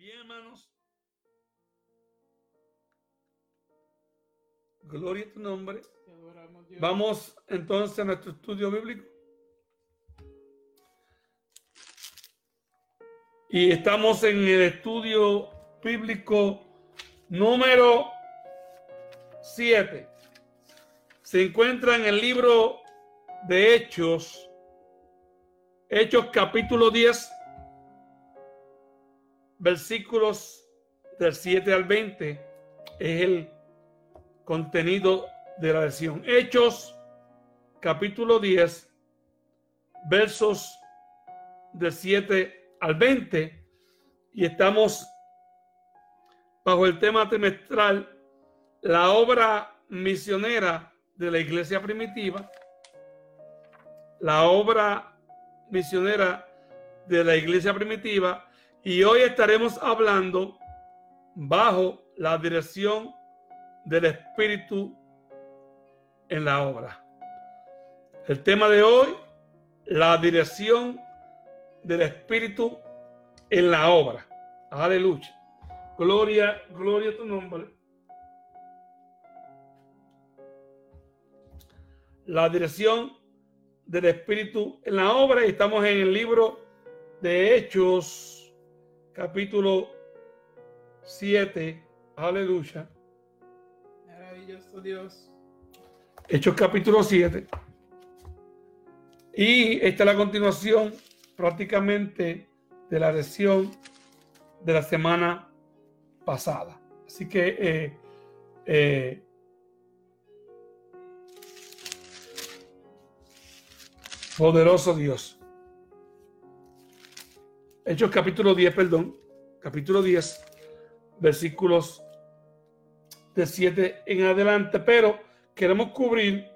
Bien, hermanos. Gloria a tu nombre. Vamos entonces a nuestro estudio bíblico. Y estamos en el estudio bíblico número 7. Se encuentra en el libro de Hechos, Hechos capítulo 10, versículos del 7 al 20. Es el contenido de la lección. Hechos capítulo 10, versos del 7 al 20. Y estamos bajo el tema trimestral, la obra misionera de la iglesia primitiva, la obra misionera de la iglesia primitiva, y hoy estaremos hablando bajo la dirección del Espíritu en la obra. El tema de hoy, la dirección del Espíritu en la obra. Aleluya. Gloria, gloria a tu nombre. La dirección del Espíritu en la obra. Estamos en el libro de Hechos, capítulo 7. Aleluya. Maravilloso Dios. Hechos capítulo 7. Y esta es la continuación prácticamente de la lección de la semana pasada. Así que eh, eh, poderoso Dios. Hechos capítulo 10, perdón, capítulo 10, versículos de 7 en adelante, pero queremos cubrir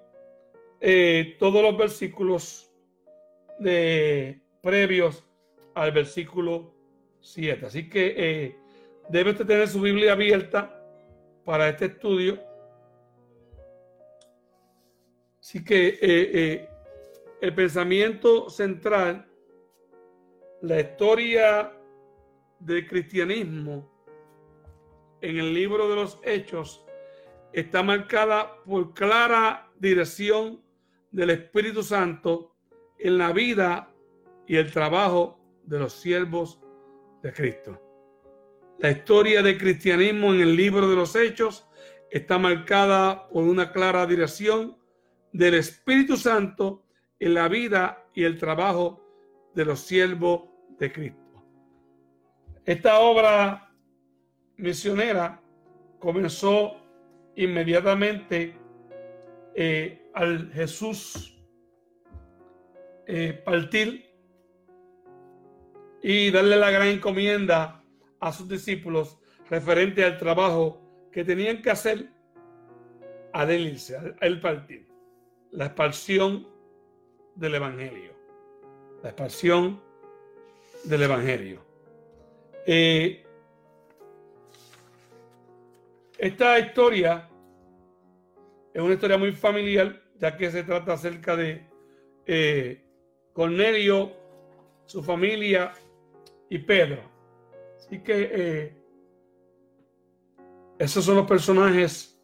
eh, todos los versículos de previos al versículo 7. Así que eh, debe usted tener su Biblia abierta para este estudio. Así que eh, el pensamiento central, la historia del cristianismo en el libro de los hechos está marcada por clara dirección del Espíritu Santo en la vida y el trabajo de los siervos de Cristo. La historia del cristianismo en el libro de los Hechos está marcada por una clara dirección del Espíritu Santo en la vida y el trabajo de los siervos de Cristo. Esta obra misionera comenzó inmediatamente eh, al Jesús eh, partir y darle la gran encomienda a sus discípulos referente al trabajo que tenían que hacer al irse, al partir. La expansión del Evangelio. La expansión del Evangelio. Eh, esta historia es una historia muy familiar, ya que se trata acerca de eh, Cornelio, su familia y Pedro. Así que eh, esos son los personajes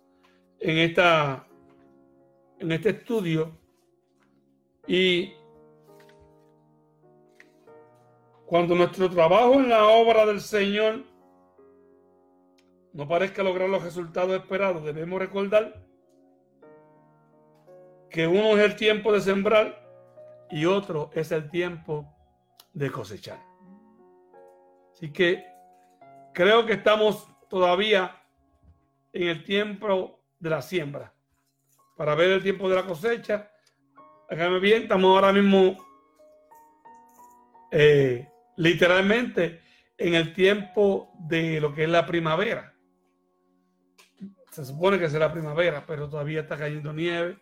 en, esta, en este estudio. Y cuando nuestro trabajo en la obra del Señor no parezca lograr los resultados esperados, debemos recordar que uno es el tiempo de sembrar y otro es el tiempo de cosechar. Así que creo que estamos todavía en el tiempo de la siembra. Para ver el tiempo de la cosecha, déjame bien, estamos ahora mismo eh, literalmente en el tiempo de lo que es la primavera. Se supone que será primavera, pero todavía está cayendo nieve,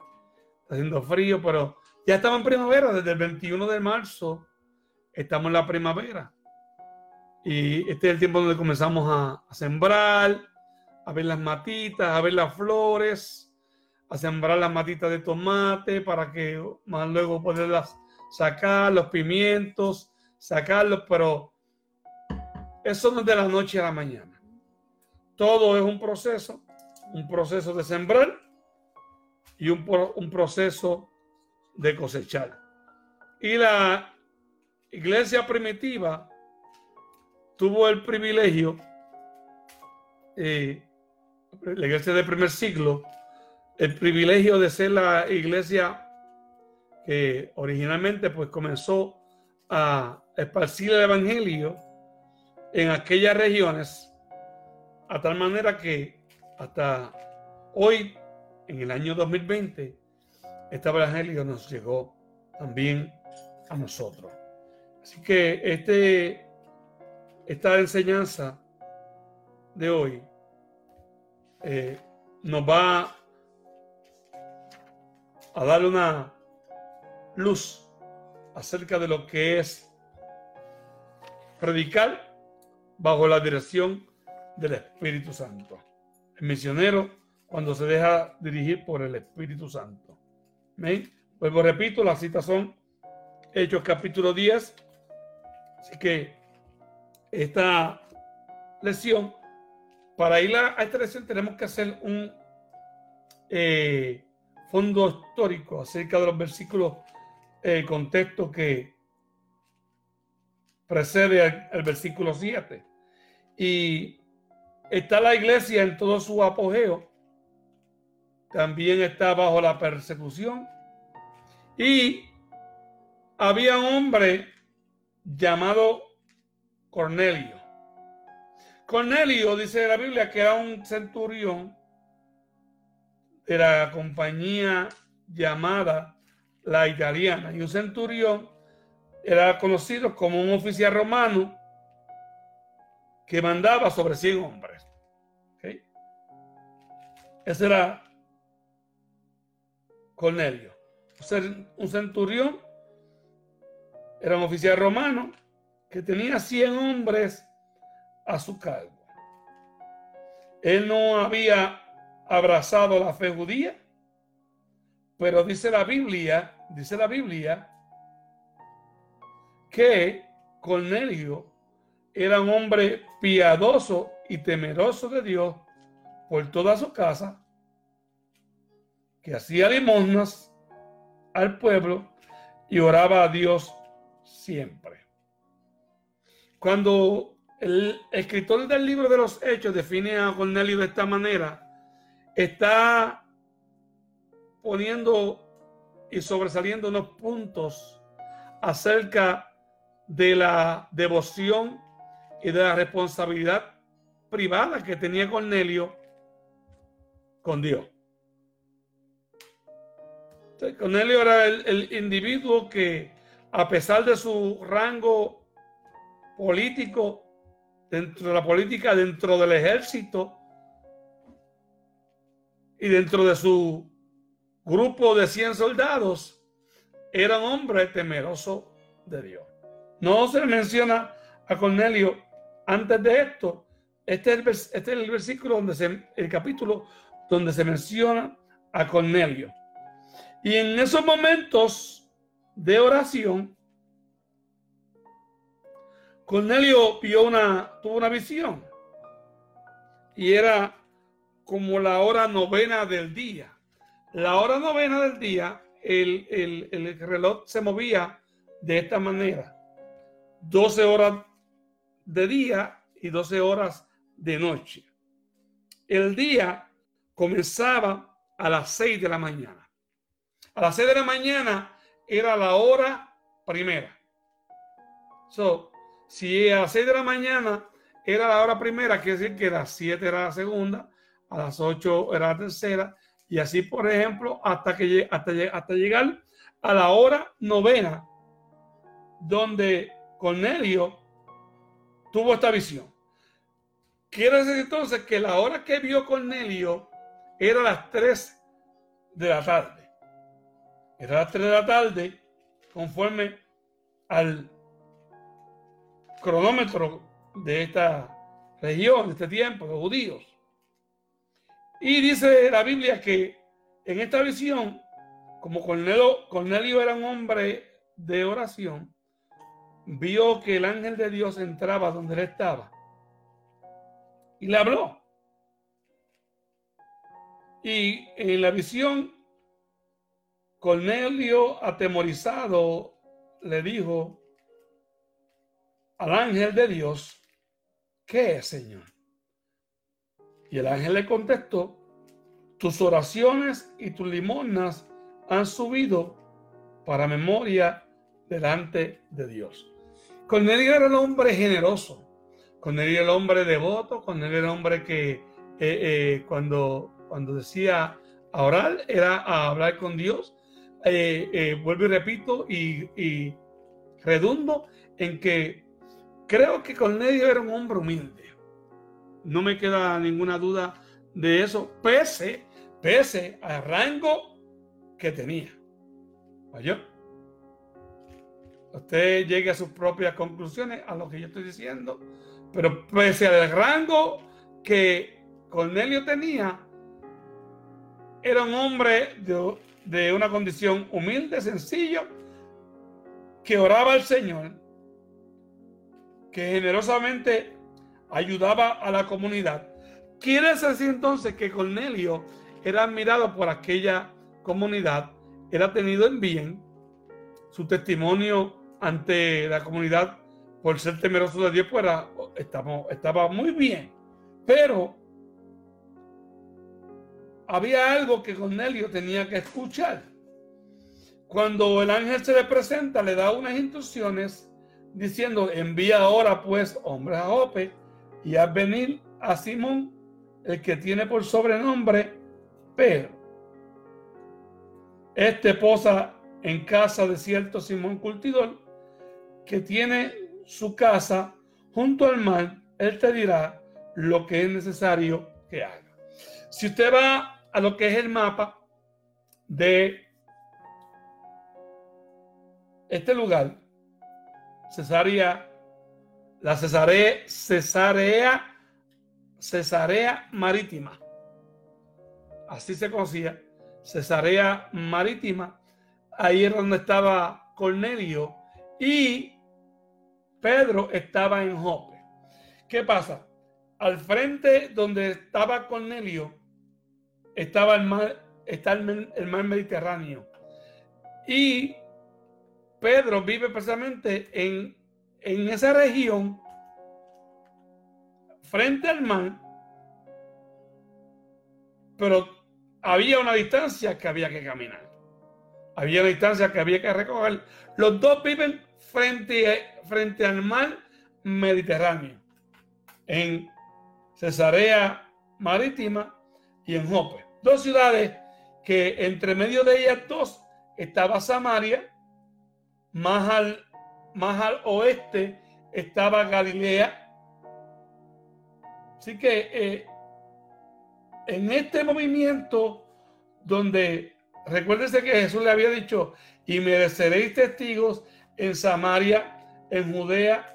está haciendo frío, pero ya estamos en primavera, desde el 21 de marzo estamos en la primavera. Y este es el tiempo donde comenzamos a, sembrar, a ver las matitas, a ver las flores, a sembrar las matitas de tomate para que más luego poderlas sacar, los pimientos, sacarlos, pero eso no es de la noche a la mañana. Todo es un proceso, un proceso de sembrar y un, un proceso de cosechar. Y la iglesia primitiva tuvo el privilegio, eh, la iglesia del primer siglo, el privilegio de ser la iglesia que originalmente pues comenzó a esparcir el evangelio en aquellas regiones, a tal manera que hasta hoy, en el año 2020, este evangelio nos llegó también a nosotros. Así que este, esta enseñanza de hoy eh, nos va a dar una luz acerca de lo que es predicar bajo la dirección del Espíritu Santo. El misionero cuando se deja dirigir por el Espíritu Santo. ¿Ven? Pues repito, las citas son Hechos capítulo 10. Así que esta lección, para ir a, esta lección tenemos que hacer un eh, fondo histórico acerca de los versículos, el contexto que precede al, versículo 7. Y está la iglesia en todo su apogeo. También está bajo la persecución. Y había un hombre llamado Cornelio. Cornelio dice la Biblia que era un centurión de la compañía llamada la italiana. Y un centurión era conocido como un oficial romano que mandaba sobre 100 hombres. Ese era Cornelio. Un centurión era un oficial romano que tenía 100 hombres a su cargo. Él no había abrazado la fe judía, pero dice la Biblia, dice la Biblia, que Cornelio era un hombre piadoso y temeroso de Dios por toda su casa, que hacía limosnas al pueblo y oraba a Dios siempre. Cuando el escritor del libro de los Hechos define a Cornelio de esta manera, está poniendo y sobresaliendo unos puntos acerca de la devoción y de la responsabilidad privada que tenía Cornelio con Dios. Cornelio era el individuo que a pesar de su rango político dentro de la política, dentro del ejército y dentro de su grupo de 100 soldados, era un hombre temeroso de Dios. No se menciona a Cornelio antes de esto. Este es el, este es el versículo donde se, el capítulo donde se menciona a Cornelio. Y en esos momentos de oración, Cornelio vio una, tuvo una visión y era como la hora novena del día. La hora novena del día, el reloj se movía de esta manera. 12 horas de día y 12 horas de noche. El día comenzaba a las 6 de la mañana. A las 6 de la mañana era la hora primera. So, si a las 6 de la mañana era la hora primera, quiere decir que a las 7 era la segunda, a las 8 era la tercera, y así, por ejemplo, hasta, que, hasta, hasta llegar a la hora novena, donde Cornelio tuvo esta visión. Quiere decir entonces que la hora que vio Cornelio era las 3 de la tarde. Era las 3 de la tarde, conforme al cronómetro de esta región, de este tiempo, los judíos. Y dice la Biblia que en esta visión, como Cornelio, Cornelio era un hombre de oración, vio que el ángel de Dios entraba donde él estaba y le habló. Y en la visión, Cornelio, atemorizado, le dijo al ángel de Dios, ¿qué es, Señor? Y el ángel le contestó, tus oraciones y tus limonas han subido para memoria delante de Dios. Cornelio era el hombre generoso, Cornelio era el hombre devoto, Cornelio era el hombre que eh, eh, cuando, cuando decía a orar era hablar con Dios. Eh, vuelvo y repito y, redundo en que creo que Cornelio era un hombre humilde. No me queda ninguna duda de eso, pese, pese al rango que tenía. Usted llegue a sus propias conclusiones a lo que yo estoy diciendo, pero pese al rango que Cornelio tenía, era un hombre de, una condición humilde, sencillo, que oraba al Señor, que generosamente ayudaba a la comunidad. Quiere decir entonces que Cornelio era admirado por aquella comunidad, era tenido en bien, su testimonio ante la comunidad por ser temeroso de Dios pues estaba, estaba muy bien, pero había algo que Cornelio tenía que escuchar. Cuando el ángel se le presenta, le da unas instrucciones diciendo, envía ahora pues hombres a Jope y a venir a Simón, el que tiene por sobrenombre Pedro. Este posa en casa de cierto Simón Cultidor, que tiene su casa junto al mar, él te dirá lo que es necesario que haga. Si usted va a lo que es el mapa de este lugar, Cesarea, la Cesarea, Cesarea, Cesarea Marítima, así se conocía, Cesarea Marítima, ahí es donde estaba Cornelio y Pedro estaba en Jope. ¿Qué pasa? Al frente donde estaba Cornelio estaba el mar, está el, mar Mediterráneo. Y Pedro vive precisamente en, en esa región, frente al mar, pero había una distancia que había que caminar. Había una distancia que había que recorrer. Los dos viven frente, frente al mar Mediterráneo, en Cesarea Marítima y en Jope. Dos ciudades que entre medio de ellas dos estaba Samaria, más al, más al oeste estaba Galilea. Así que eh, en este movimiento donde recuérdese que Jesús le había dicho, y me seréis testigos en Samaria, en Judea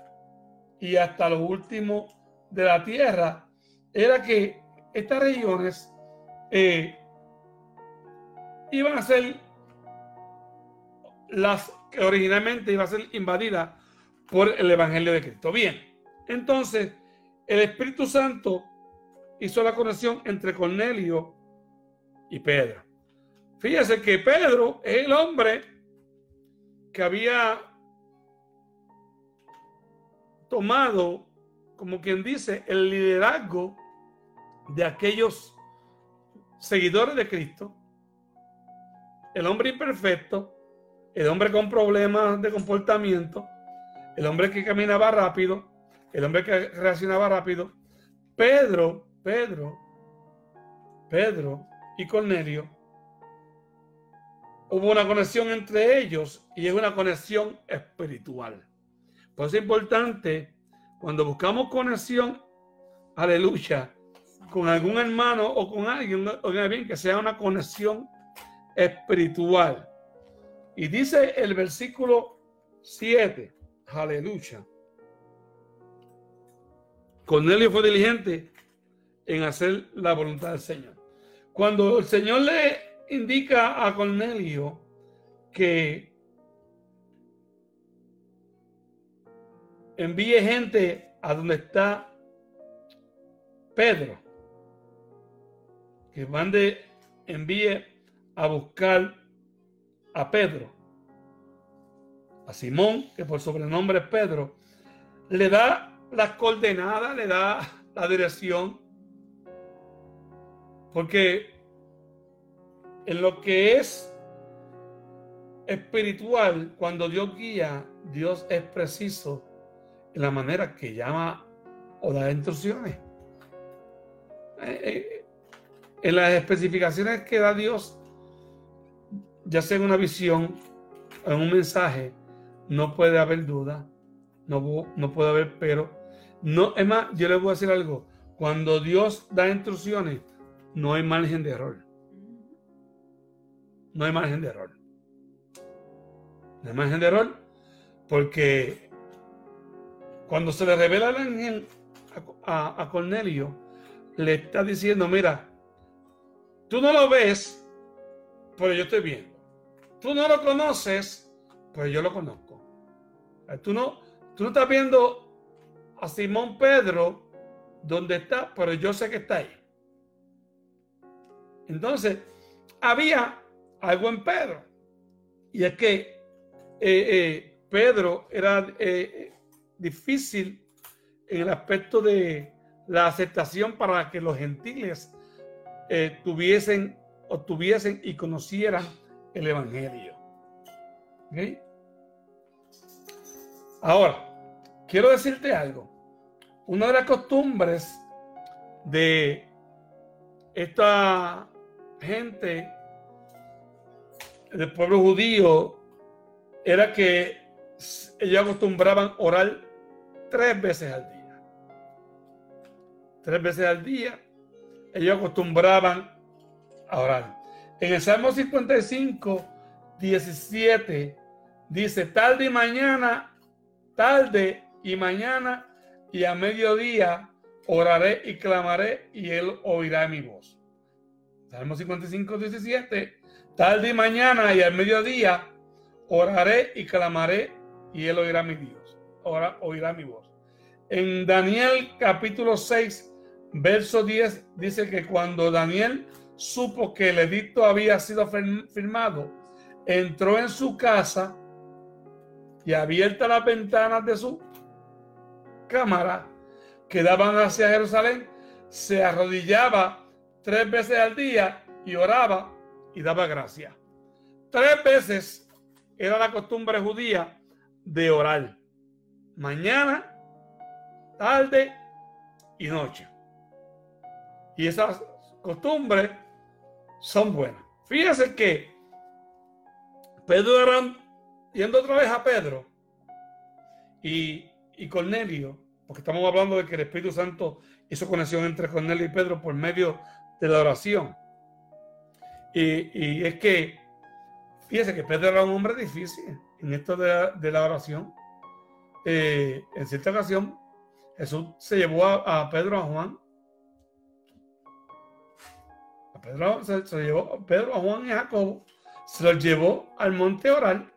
y hasta lo último de la tierra, era que estas regiones eh, iban a ser las que originalmente iban a ser invadidas por el Evangelio de Cristo. Bien, entonces el Espíritu Santo hizo la conexión entre Cornelio y Pedro. Fíjese que Pedro es el hombre que había tomado, como quien dice, el liderazgo de aquellos seguidores de Cristo, el hombre imperfecto, el hombre con problemas de comportamiento, el hombre que caminaba rápido, el hombre que reaccionaba rápido, Pedro, Pedro, Pedro y Cornelio, hubo una conexión entre ellos y es una conexión espiritual. Por eso es importante cuando buscamos conexión, aleluya, con algún hermano o con alguien, bien, que sea una conexión espiritual. Y dice el versículo 7, aleluya. Cornelio fue diligente en hacer la voluntad del Señor. Cuando el Señor le indica a Cornelio que envíe gente a donde está Pedro. Que mande, envíe a buscar a Pedro. A Simón, que por sobrenombre es Pedro, le da las coordenadas, le da la dirección. Porque en lo que es espiritual, cuando Dios guía, Dios es preciso la manera que llama o da instrucciones. Eh, eh, en las especificaciones que da Dios, ya sea en una visión, en un mensaje, no puede haber duda, no, no puede haber pero. No, es más, yo les voy a decir algo. Cuando Dios da instrucciones, no hay margen de error. No hay margen de error. No hay margen de error porque cuando se le revela el ángel a, Cornelio, le está diciendo, mira, tú no lo ves, pero yo estoy viendo. Tú no lo conoces, pero yo lo conozco. Tú no, tú no estás viendo a Simón Pedro donde está, pero yo sé que está ahí. Entonces, había algo en Pedro. Y es que eh, eh, Pedro era eh, difícil en el aspecto de la aceptación para que los gentiles tuviesen, obtuviesen y conocieran el Evangelio. Ahora, quiero decirte algo. Una de las costumbres de esta gente del pueblo judío era que ellos acostumbraban orar tres veces al día. Tres veces al día ellos acostumbraban a orar. En el Salmo 55, 17 dice, tarde y mañana, tarde y mañana y a mediodía oraré y clamaré y él oirá mi voz. Salmo 55, 17, tarde y mañana y al mediodía oraré y clamaré y él oirá mi Dios, ahora oirá mi voz. En Daniel capítulo 6, verso 10 dice que cuando Daniel supo que el edicto había sido firmado, entró en su casa y abierta las ventanas de su cámara que daban hacia Jerusalén, se arrodillaba tres veces al día y oraba y daba gracia. Tres veces era la costumbre judía de orar. Mañana, tarde y noche. Y esas costumbres son buenas. Fíjense que Pedro era, yendo otra vez a Pedro y, y Cornelio, porque estamos hablando de que el Espíritu Santo hizo conexión entre Cornelio y Pedro por medio de la oración. Y, y es que Fíjese que Pedro era un hombre difícil en esto de, la oración. Eh, en cierta ocasión, Jesús se llevó a, Pedro, a Juan. A Pedro se, llevó a Pedro, a Juan y a Jacobo. Se los llevó al monte oral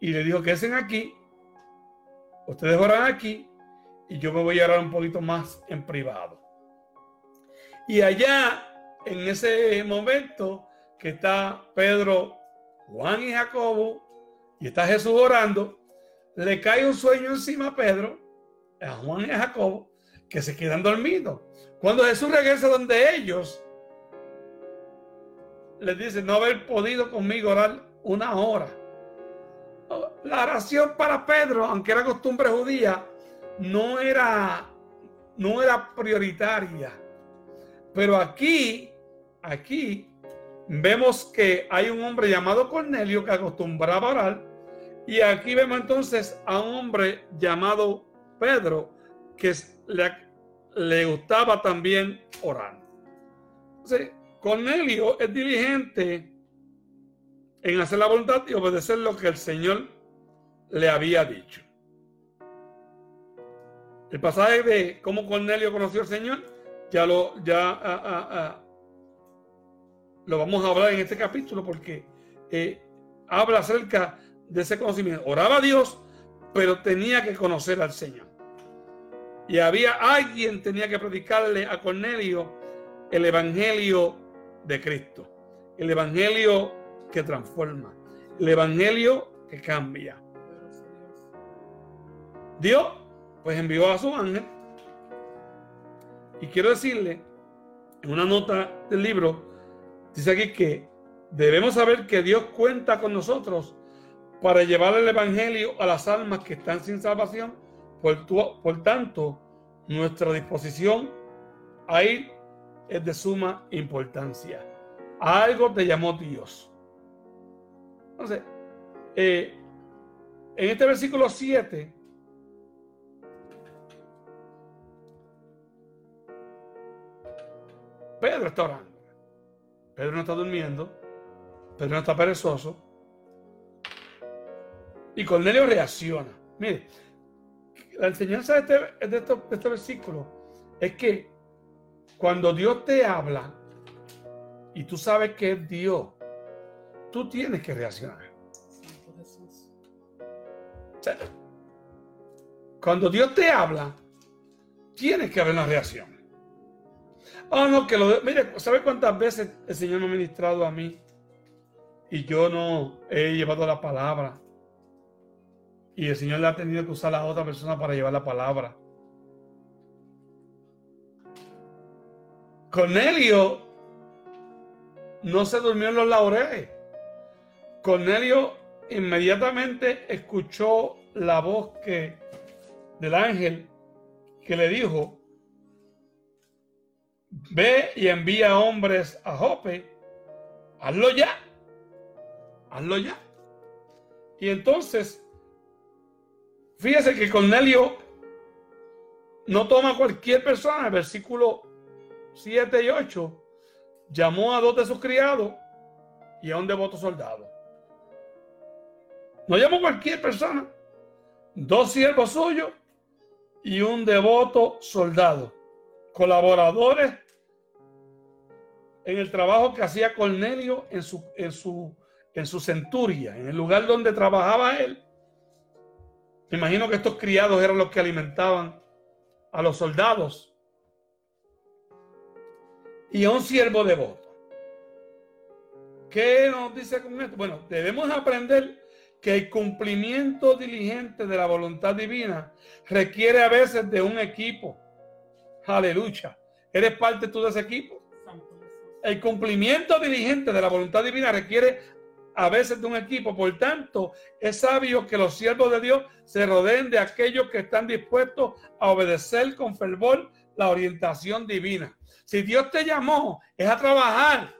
y le dijo que estén aquí. Ustedes oran aquí y yo me voy a orar un poquito más en privado. Y allá, en ese momento, que está Pedro, Juan y Jacobo, y está Jesús orando, le cae un sueño encima a Pedro, a Juan y a Jacobo, que se quedan dormidos. Cuando Jesús regresa donde ellos, les dice no haber podido conmigo orar una hora. La oración para Pedro, aunque era costumbre judía, no era, no era prioritaria. Pero aquí, aquí, vemos que hay un hombre llamado Cornelio que acostumbraba a orar. Y aquí vemos entonces a un hombre llamado Pedro que le, gustaba también orar. Entonces, Cornelio es diligente en hacer la voluntad y obedecer lo que el Señor le había dicho. El pasaje de cómo Cornelio conoció al Señor ya lo ya ah, ah, ah, lo vamos a hablar en este capítulo porque eh, habla acerca de ese conocimiento. Oraba a Dios pero tenía que conocer al Señor. Y había alguien tenía que predicarle a Cornelio el evangelio de Cristo, el evangelio que transforma, el evangelio que cambia. Dios pues envió a su ángel y quiero decirle en una nota del libro dice aquí que debemos saber que Dios cuenta con nosotros para llevar el Evangelio a las almas que están sin salvación. Por, tanto, nuestra disposición a ir es de suma importancia. Algo te llamó Dios. Entonces, eh, en este versículo 7, Pedro está orando. Pedro no está durmiendo. Pedro no está perezoso. Y Cornelio reacciona. Mire, la enseñanza de este, este, versículo es que cuando Dios te habla y tú sabes que es Dios, tú tienes que reaccionar. cuando Dios te habla, tienes que haber una reacción. Oh, no, que lo. Mire, ¿sabe cuántas veces el Señor me ha ministrado a mí? Y yo no he llevado la palabra. Y el Señor le ha tenido que usar a otra persona para llevar la palabra. Cornelio no se durmió en los laureles. Cornelio inmediatamente escuchó la voz que, del ángel que le dijo, ve y envía hombres a Jope, hazlo ya, hazlo ya. Y entonces, fíjese que Cornelio no toma cualquier persona, el versículo 7 y 8, llamó a dos de sus criados y a un devoto soldado. No llamó a cualquier persona, dos siervos suyos y un devoto soldado, colaboradores en el trabajo que hacía Cornelio en su, en su, en su centuria, en el lugar donde trabajaba él. Me imagino que estos criados eran los que alimentaban a los soldados. Y a un siervo devoto. ¿Qué nos dice con esto? Bueno, debemos aprender que el cumplimiento diligente de la voluntad divina requiere a veces de un equipo. Aleluya. ¿Eres parte tú de ese equipo? el cumplimiento diligente de la voluntad divina requiere a veces de un equipo. Por tanto, es sabio que los siervos de Dios se rodeen de aquellos que están dispuestos a obedecer con fervor la orientación divina. Si Dios te llamó, es a trabajar.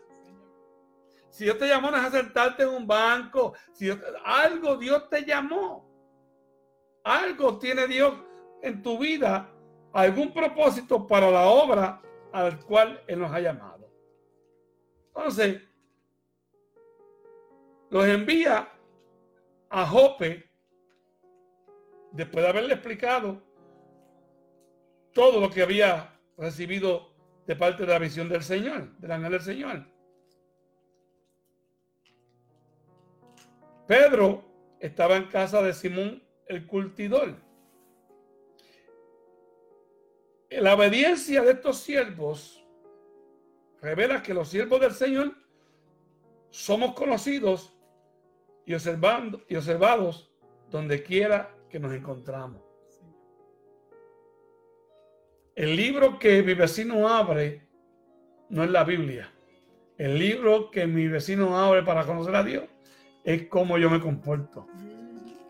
Si Dios te llamó, no es a sentarte en un banco. Si algo Dios te llamó. Algo tiene Dios en tu vida, algún propósito para la obra al cual Él nos ha llamado. Entonces, los envía a Jope después de haberle explicado todo lo que había recibido de parte de la visión del Señor, del ángel del Señor. Pedro estaba en casa de Simón el cultidor. La obediencia de estos siervos revela que los siervos del Señor somos conocidos y, observando, y observados donde quiera que nos encontramos. El libro que mi vecino abre no es la Biblia. El libro que mi vecino abre para conocer a Dios es cómo yo me comporto,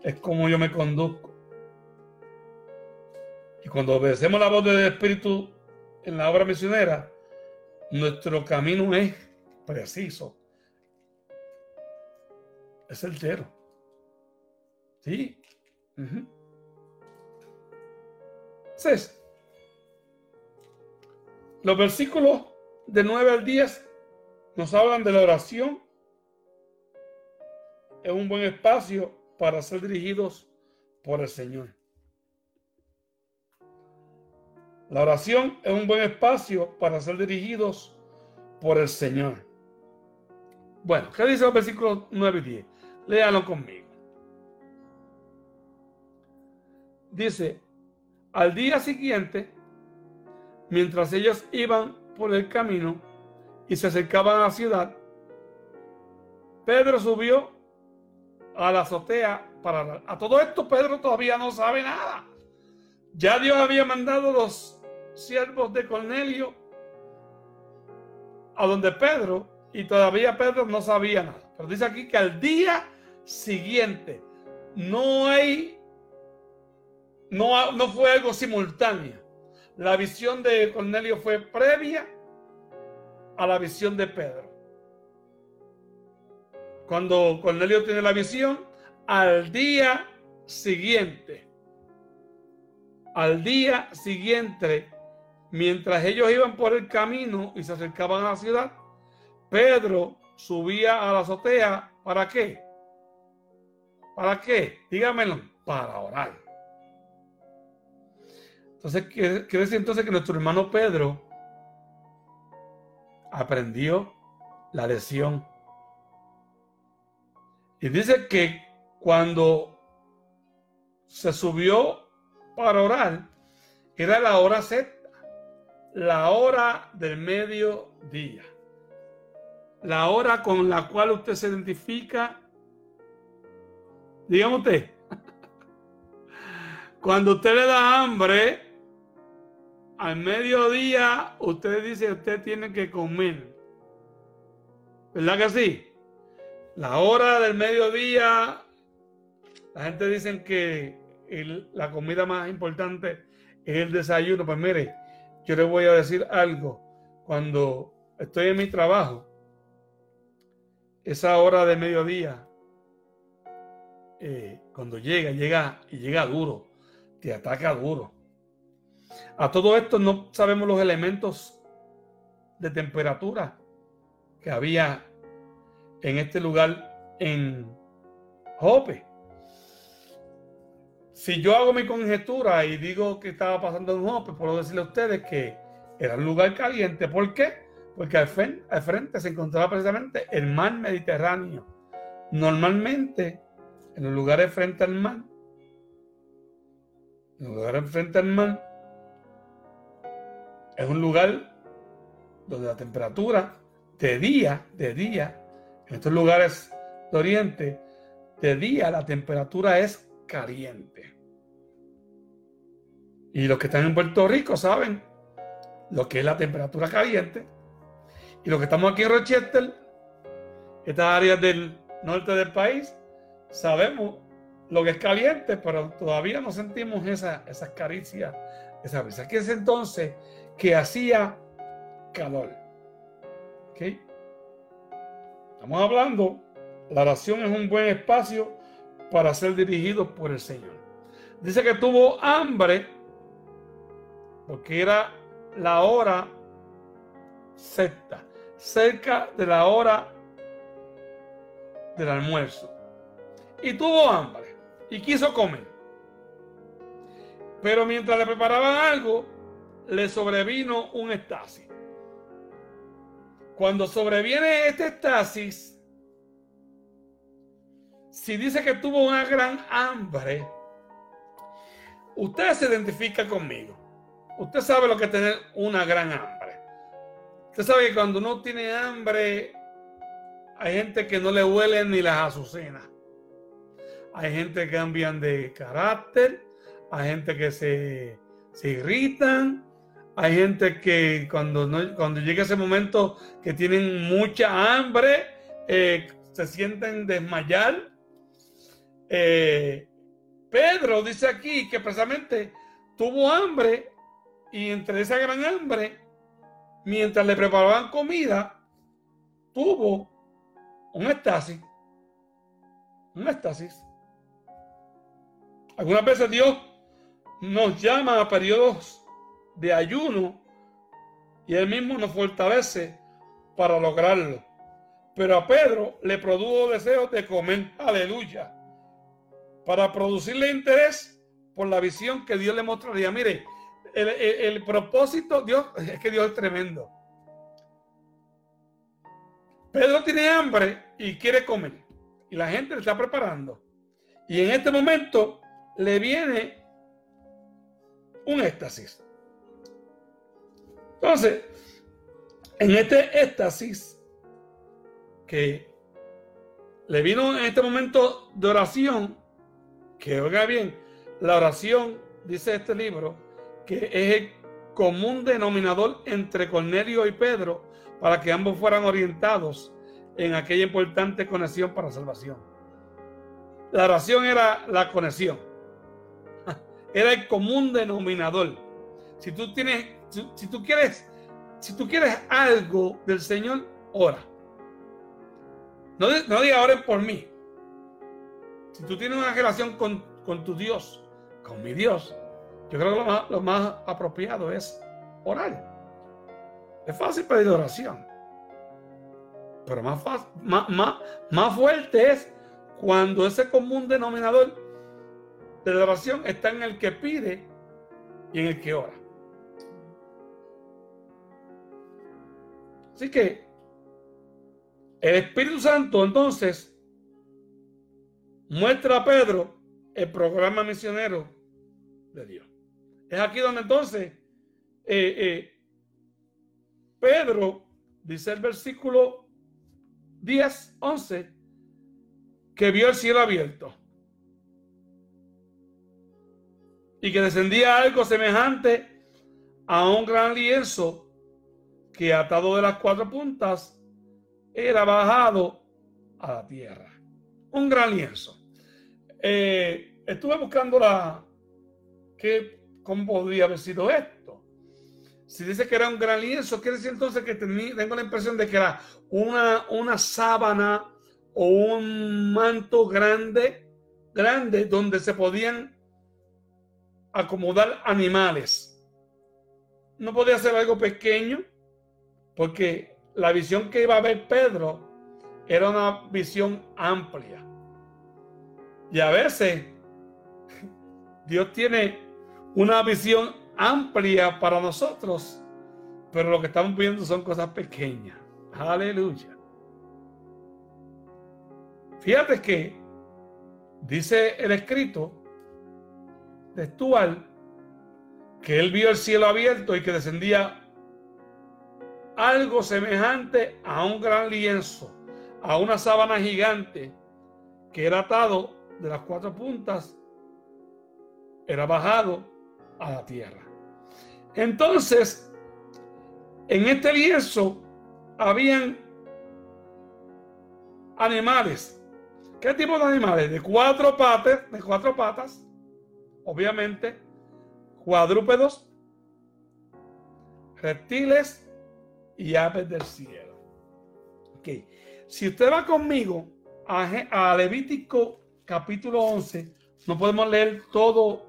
es cómo yo me conduzco. Y cuando obedecemos la voz del Espíritu en la obra misionera, nuestro camino es preciso. Es certero. ¿Sí? Entonces, los versículos de 9 al 10 nos hablan de la oración. Es un buen espacio para ser dirigidos por el Señor. La oración es un buen espacio para ser dirigidos por el Señor. Bueno, ¿qué dice los versículos 9 y 10? Léalo conmigo. dice, al día siguiente, mientras ellos iban por el camino y se acercaban a la ciudad, Pedro subió a la azotea para A todo esto Pedro todavía no sabe nada. Ya Dios había mandado los siervos de Cornelio a donde Pedro y todavía Pedro no sabía nada. Pero dice aquí que al día siguiente no hay, no, no fue algo simultáneo. La visión de Cornelio fue previa a la visión de Pedro. Cuando Cornelio tiene la visión, al día siguiente, al día siguiente, mientras ellos iban por el camino y se acercaban a la ciudad, Pedro subía a la azotea. ¿Para qué? ¿Para qué? Dígamelo. Para orar. Entonces, quiere decir entonces que nuestro hermano Pedro aprendió la lección. Y dice que cuando se subió para orar, era la hora sexta, la hora del mediodía, la hora con la cual usted se identifica. Dígame usted, cuando usted le da hambre, al mediodía usted dice usted tiene que comer. ¿Verdad que sí? La hora del mediodía, la gente dice que la comida más importante es el desayuno. Pues mire, yo le voy a decir algo. Cuando estoy en mi trabajo, esa hora de mediodía, eh, cuando llega, llega y llega duro, te ataca duro. A todo esto no sabemos los elementos de temperatura que había en este lugar en Jope. Si yo hago mi conjetura y digo que estaba pasando en Jope, puedo decirle a ustedes que era un lugar caliente. ¿Por qué? Porque al frente, al frente se encontraba precisamente el mar Mediterráneo. Normalmente, en los lugares frente al mar, en los lugares frente al mar, es un lugar donde la temperatura de día, de día, en estos lugares de Oriente, de día la temperatura es caliente. Y los que están en Puerto Rico saben lo que es la temperatura caliente. Y los que estamos aquí en Rochester, estas áreas del norte del país, sabemos lo que es caliente, pero todavía no sentimos esa, esas caricias, esa brisa. Que es entonces que hacía calor. ¿Ok? Estamos hablando, la oración es un buen espacio para ser dirigido por el Señor. Dice que tuvo hambre porque era la hora sexta, cerca de la hora del almuerzo. Y tuvo hambre y quiso comer. Pero mientras le preparaban algo, le sobrevino un estasis. Cuando sobreviene este estasis, si dice que tuvo una gran hambre, usted se identifica conmigo. Usted sabe lo que es tener una gran hambre. Usted sabe que cuando uno tiene hambre, hay gente que no le huele ni las azucenas. Hay gente que cambian de carácter, hay gente que se, se irritan, hay gente que cuando, cuando llega ese momento que tienen mucha hambre, eh, se sienten desmayar. Eh, Pedro dice aquí que precisamente tuvo hambre y entre esa gran hambre, mientras le preparaban comida, tuvo un estasis. Un estasis. Algunas veces Dios nos llama a periodos de ayuno y él mismo nos fortalece para lograrlo. Pero a Pedro le produjo deseos de comer, aleluya, para producirle interés por la visión que Dios le mostraría. Mire, el, propósito, Dios, es que Dios es tremendo. Pedro tiene hambre y quiere comer. Y la gente le está preparando. Y en este momento le viene un éxtasis. Entonces, en este éxtasis que le vino en este momento de oración, que oiga bien, la oración, dice este libro, que es el común denominador entre Cornelio y Pedro para que ambos fueran orientados en aquella importante conexión para salvación. La oración era la conexión, era el común denominador. Si tú tienes, si, tú quieres, si tú quieres algo del Señor, ora. No, no diga oren por mí. Si tú tienes una relación con, con tu Dios, con mi Dios, yo creo que lo más, apropiado es orar. Es fácil pedir oración. Pero más, más, más, fuerte es cuando ese común denominador de la oración está en el que pide y en el que ora. Así que el Espíritu Santo entonces muestra a Pedro el programa misionero de Dios. Es aquí donde entonces eh, eh, Pedro, dice el versículo 10, 11, que vio el cielo abierto y que descendía algo semejante a un gran lienzo que atado de las cuatro puntas era bajado a la tierra. Un gran lienzo. Eh, estuve buscando la que cómo podría haber sido esto. Si dice que era un gran lienzo, quiere decir entonces que tengo la impresión de que era una, una sábana o un manto grande, grande, donde se podían acomodar animales. No podía ser algo pequeño, porque la visión que iba a ver Pedro era una visión amplia. Y a veces Dios tiene una visión amplia para nosotros, pero lo que estamos viendo son cosas pequeñas. Aleluya. Fíjate que dice el escrito textual que él vio el cielo abierto y que descendía algo semejante a un gran lienzo, a una sábana gigante que era atado de las cuatro puntas, era bajado a la tierra. Entonces, en este lienzo habían animales. ¿Qué tipo de animales? De cuatro patas, de cuatro patas, obviamente, cuadrúpedos, reptiles y aves del cielo. Ok. Si usted va conmigo a, a Levítico capítulo 11, no podemos leer todo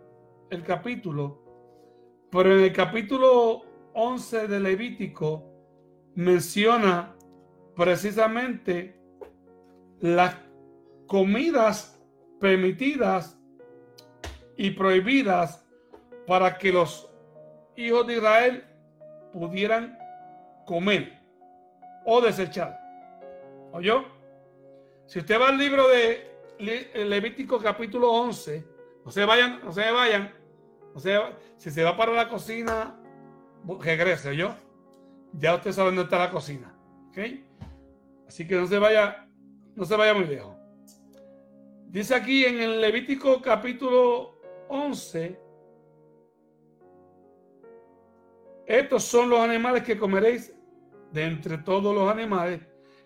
el capítulo, pero en el capítulo 11 de Levítico menciona precisamente las comidas permitidas y prohibidas para que los hijos de Israel pudieran comer o desechar. ¿Oyó? Si usted va al libro de Levítico capítulo 11, no se vayan, no se vayan o sea, si se va para la cocina, regrese yo. Ya usted sabe dónde está la cocina. ¿Ok? Así que no se vaya, no se vaya muy lejos. Dice aquí en el Levítico capítulo 11. Estos son los animales que comeréis de entre todos los animales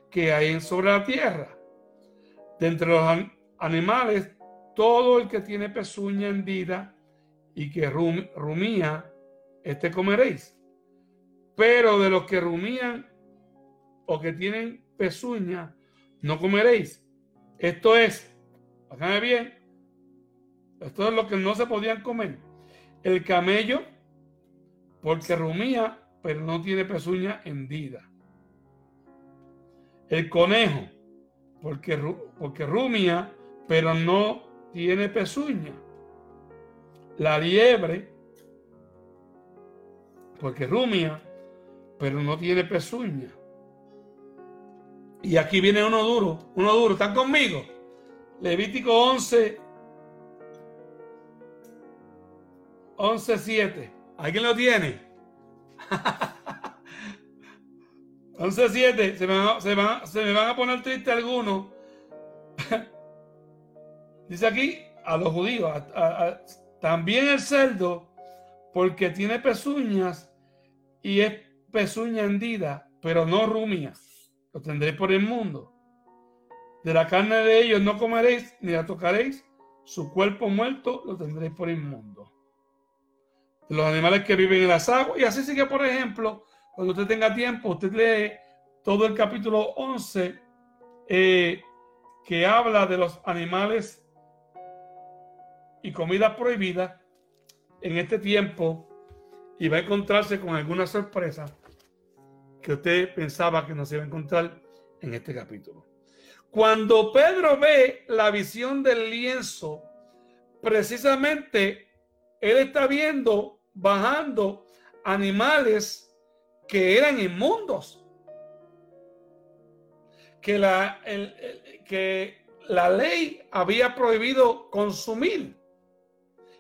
que hay sobre la tierra. De entre los animales, todo el que tiene pezuña hendida y que rumía, este comeréis. Pero de los que rumían o que tienen pezuña, no comeréis. Esto es, háganme bien, esto es lo que no se podían comer. El camello, porque rumía, pero no tiene pezuña hendida. El conejo, porque, porque rumía, pero no tiene pezuña la liebre, porque rumia, pero no tiene pezuña. Y aquí viene uno duro, uno duro, ¿están conmigo? Levítico 11, 11.7. ¿Alguien lo tiene? 11.7. Se, se, se me van a poner triste algunos. Dice aquí a los judíos, también el cerdo, porque tiene pezuñas y es pezuña hendida, pero no rumia. Lo tendréis por el mundo. De la carne de ellos no comeréis ni la tocaréis. Su cuerpo muerto lo tendréis por inmundo. Los animales que viven en las aguas. Y así sigue, por ejemplo, cuando usted tenga tiempo, usted lee todo el capítulo 11 eh, que habla de los animales y comida prohibida en este tiempo y va a encontrarse con alguna sorpresa que usted pensaba que no se iba a encontrar en este capítulo. Cuando Pedro ve la visión del lienzo, precisamente él está viendo bajando animales que eran inmundos. Que la, que la ley había prohibido consumir.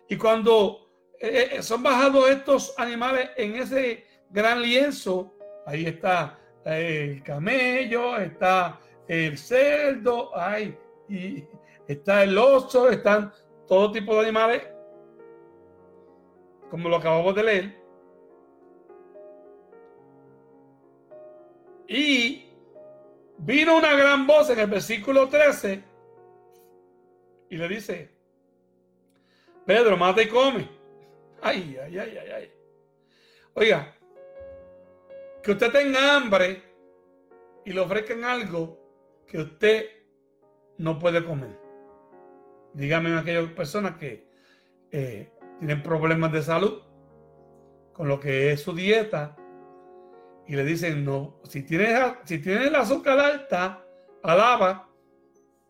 Y cuando eh, eh, son bajados estos animales en ese gran lienzo, ahí está el camello, está el cerdo, ay, y está el oso, están todo tipo de animales, como lo acabamos de leer. Y vino una gran voz en el versículo 13 y le dice, Pedro, mata y come. Ay, ay, ay, ay, ay. Oiga, que usted tenga hambre y le ofrezcan algo que usted no puede comer. Dígame a aquellas personas que eh, tienen problemas de salud con lo que es su dieta y le dicen, no, si tienes, si tienes el azúcar alta, alaba,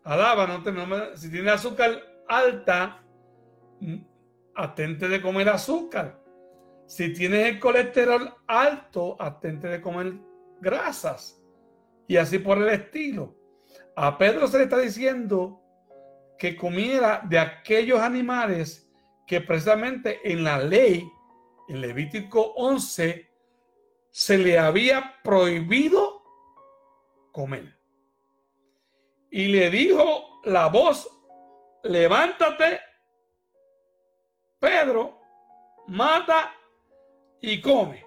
alaba, no te, no si tienes azúcar alta, mm, atente de comer azúcar. Si tienes el colesterol alto, atente de comer grasas. Y así por el estilo. A Pedro se le está diciendo que comiera de aquellos animales que precisamente en la ley, en Levítico 11, se le había prohibido comer. Y le dijo la voz, levántate, Pedro, mata y come.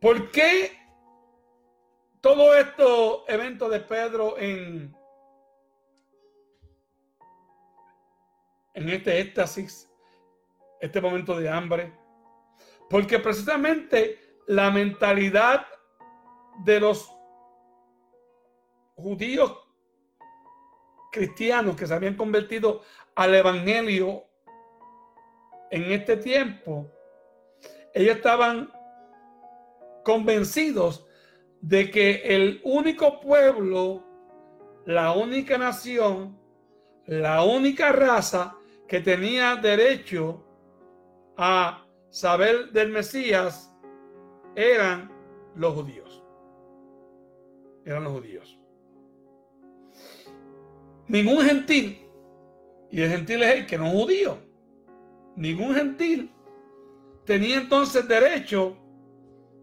¿Por qué todo estos eventos de Pedro en, en este éxtasis, este momento de hambre, porque precisamente la mentalidad de los judíos cristianos que se habían convertido al evangelio en este tiempo, ellos estaban convencidos de que el único pueblo, la única nación, la única raza que tenía derecho a saber del Mesías eran los judíos. Eran los judíos. Ningún gentil, y el gentil es el que no es judío, ningún gentil tenía entonces derecho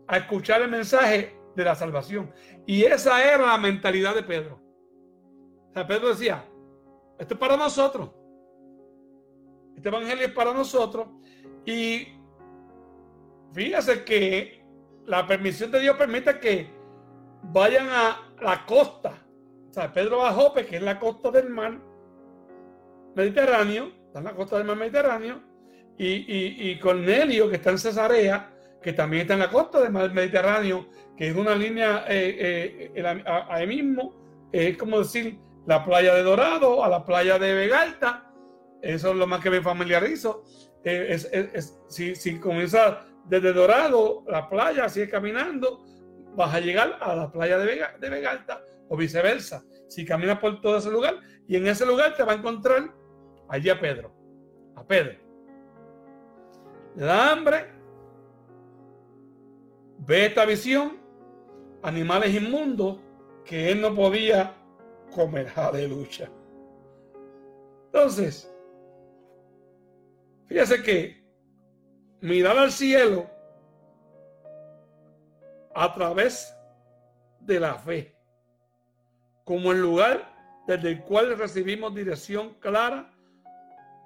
a escuchar el mensaje de la salvación. Y esa era la mentalidad de Pedro. O sea, Pedro decía, esto es para nosotros. Este evangelio es para nosotros. Y fíjese que la permisión de Dios permite que vayan a la costa. O sea, Pedro va a que es la costa del mar Mediterráneo, está en la costa del mar Mediterráneo, y, y, y Cornelio, que está en Cesarea, que también está en la costa del mar Mediterráneo, que es una línea eh, eh, ahí mismo, es como decir la playa de Dorado a la playa de Vegalta, eso es lo más que me familiarizo. Eh, si, si comienzas desde Dorado, la playa, sigue caminando, vas a llegar a la playa de, Vega, de Vegalta o viceversa. Si caminas por todo ese lugar, y en ese lugar te va a encontrar allí a Pedro, a Pedro. Le da hambre, ve esta visión animales inmundos que él no podía comer. Aleluya. Entonces, Fíjese que mirar al cielo a través de la fe, como el lugar desde el cual recibimos dirección clara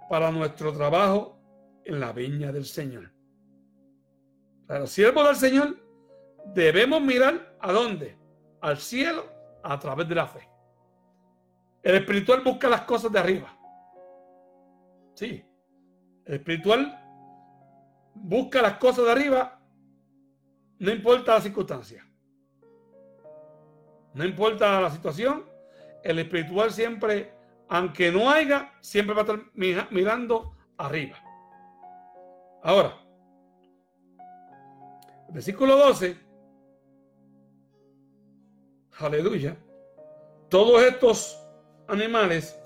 para nuestro trabajo en la viña del Señor. Para los siervos del Señor debemos mirar a dónde? Al cielo a través de la fe. El espiritual busca las cosas de arriba. Sí. El espiritual busca las cosas de arriba, no importa la circunstancia. No importa la situación, el espiritual siempre, aunque no haya, siempre va a estar mirando arriba. Ahora, versículo 12. Aleluya. Todos estos animales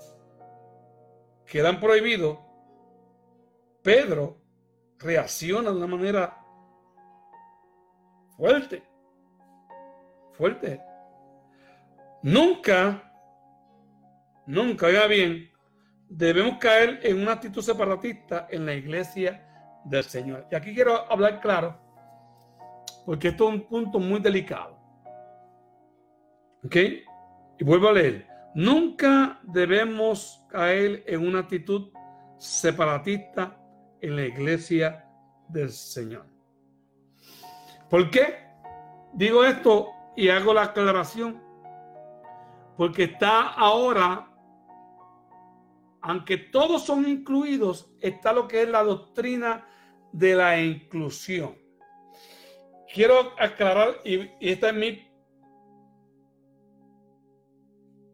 quedan prohibidos. Pedro reacciona de una manera fuerte. Fuerte. Nunca nunca, oiga bien, debemos caer en una actitud separatista en la iglesia del Señor. Y aquí quiero hablar claro, porque esto es un punto muy delicado. ¿Ok? Y vuelvo a leer. Nunca debemos caer en una actitud separatista en la iglesia del Señor. ¿Por qué? Digo esto y hago la aclaración. Porque está ahora aunque todos son incluidos, está lo que es la doctrina de la inclusión. Quiero aclarar, y, esta es mi,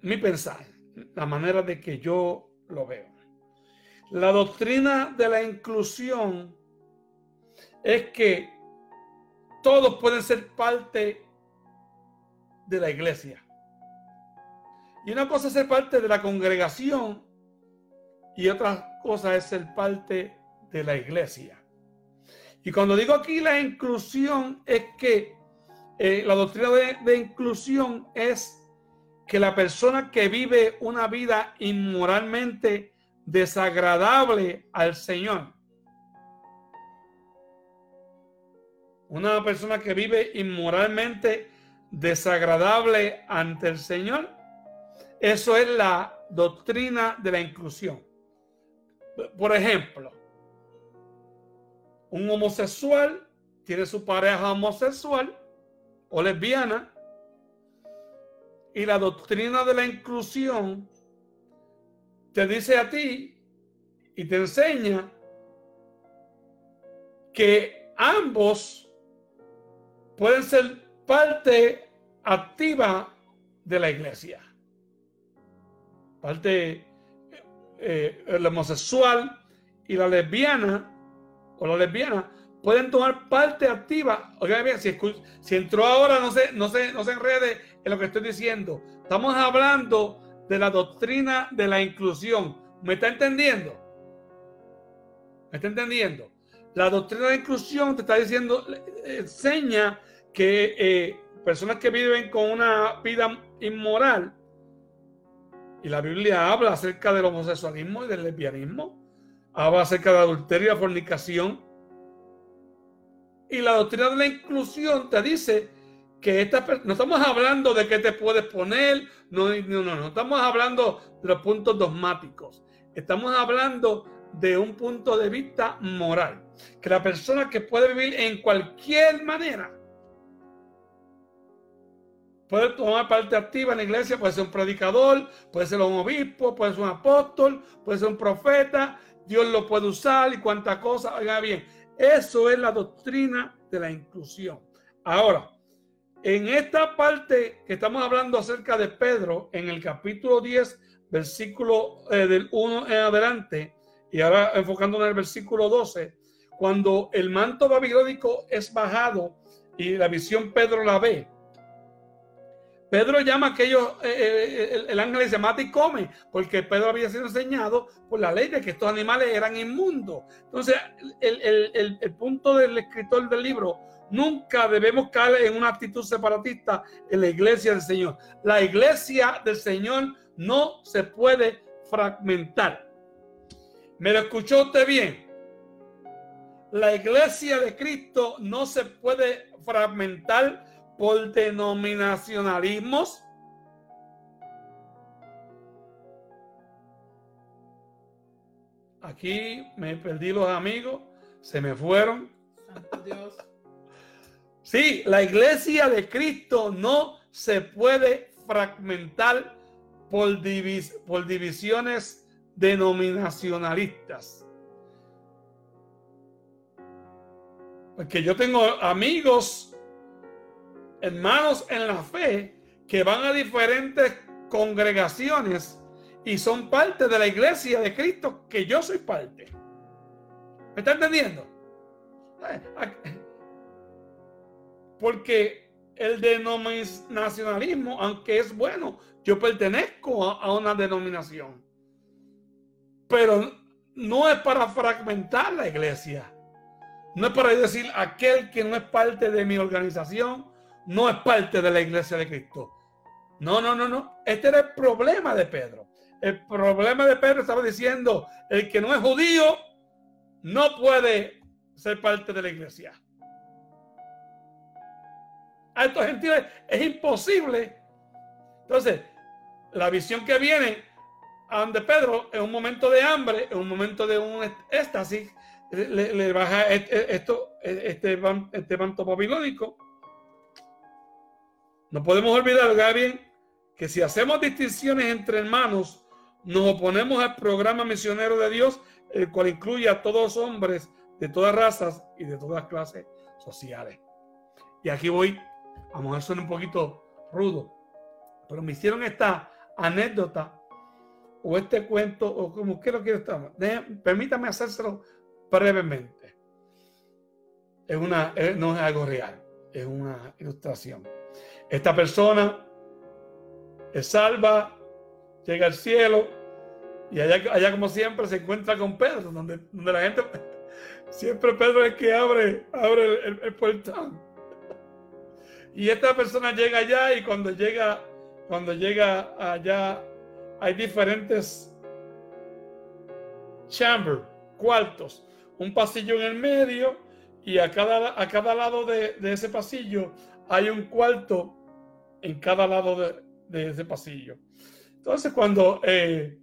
mi pensar, la manera de que yo lo veo. La doctrina de la inclusión es que todos pueden ser parte de la iglesia. Y una cosa es ser parte de la congregación y otra cosa es ser parte de la iglesia. Y cuando digo aquí la inclusión es que eh, la doctrina de, de inclusión es que la persona que vive una vida inmoralmente desagradable al Señor, una persona que vive inmoralmente desagradable ante el Señor, eso es la doctrina de la inclusión. Por ejemplo, un homosexual tiene su pareja homosexual o lesbiana y la doctrina de la inclusión te dice a ti y te enseña que ambos pueden ser parte activa de la iglesia. Parte eh, el homosexual y la lesbiana o la lesbiana pueden tomar parte activa. Oigan bien, si, si entró ahora, no se, no, se, no se enrede en lo que estoy diciendo. Estamos hablando de la doctrina de la inclusión. ¿Me está entendiendo? ¿Me está entendiendo? La doctrina de inclusión te está diciendo, enseña que eh, personas que viven con una vida inmoral y la Biblia habla acerca del homosexualismo y del lesbianismo. Habla acerca de adulterio y la fornicación. Y la doctrina de la inclusión te dice que esta, no estamos hablando de qué te puedes poner, no, no, no, no, estamos hablando de los puntos dogmáticos. Estamos hablando de un punto de vista moral. Que la persona que puede vivir en cualquier manera puede tomar parte activa en la iglesia, puede ser un predicador, puede ser un obispo, puede ser un apóstol, puede ser un profeta, Dios lo puede usar y cuánta cosa, oiga bien, eso es la doctrina de la inclusión. Ahora, en esta parte que estamos hablando acerca de Pedro, en el capítulo 10, versículo eh, del 1 en adelante, y ahora enfocando en el versículo 12, cuando el manto babilónico es bajado y la visión Pedro la ve, Pedro llama a aquellos, eh, eh, el, el, ángel dice, mata y come, porque Pedro había sido enseñado por la ley de que estos animales eran inmundos. Entonces, el, el, punto del escritor del libro, nunca debemos caer en una actitud separatista en la iglesia del Señor. La iglesia del Señor no se puede fragmentar. ¿Me lo escuchó usted bien? la iglesia de Cristo no se puede fragmentar por denominacionalismos. Aquí me perdí los amigos, se me fueron. Santo Dios. Sí, la iglesia de Cristo no se puede fragmentar por, por divisiones denominacionalistas. Porque yo tengo amigos, hermanos en la fe, que van a diferentes congregaciones y son parte de la iglesia de Cristo que yo soy parte. ¿Me está entendiendo? Porque el denominacionalismo, aunque es bueno, yo pertenezco a, una denominación. Pero no es para fragmentar la iglesia. No es para decir aquel que no es parte de mi organización, no es parte de la iglesia de Cristo. No, no, no, no. Este era el problema de Pedro. El problema de Pedro estaba diciendo, el que no es judío no puede ser parte de la iglesia a estos gentiles es imposible. Entonces, la visión que viene a donde Pedro en un momento de hambre, en un momento de un éxtasis, le, baja esto, este, este manto babilónico. No podemos olvidar, Gabriel, que si hacemos distinciones entre hermanos, nos oponemos al programa misionero de Dios, el cual incluye a todos los hombres de todas razas y de todas clases sociales. Y aquí voy a lo mejor un poquito rudo, pero me hicieron esta anécdota o este cuento, o como quiero estar. Permítame hacérselo brevemente. Es una, no es algo real, es una ilustración. Esta persona es salva, llega al cielo y allá, allá como siempre se encuentra con Pedro, donde, donde la gente, siempre Pedro es el que abre, abre el, el portón. Y esta persona llega allá y cuando llega, cuando llega allá, hay diferentes chambers, cuartos, un pasillo en el medio y a cada, a cada lado de, ese pasillo hay un cuarto en cada lado de, ese pasillo. Entonces cuando eh,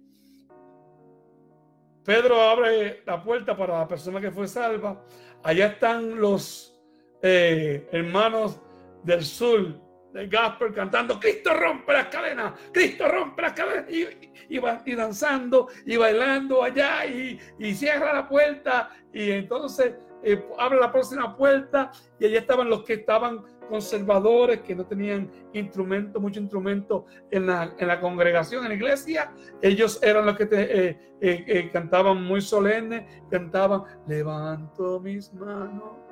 Pedro abre la puerta para la persona que fue salva, allá están los eh, hermanos del sur de Gasper cantando Cristo rompe las cadenas, Cristo rompe las cadenas y, y, danzando y bailando allá y, cierra la puerta y entonces eh, abre la próxima puerta y allá estaban los que estaban conservadores que no tenían instrumento, mucho instrumento en la, en la congregación, en la iglesia. Ellos eran los que eh, eh, cantaban muy solemne, cantaban, levanto mis manos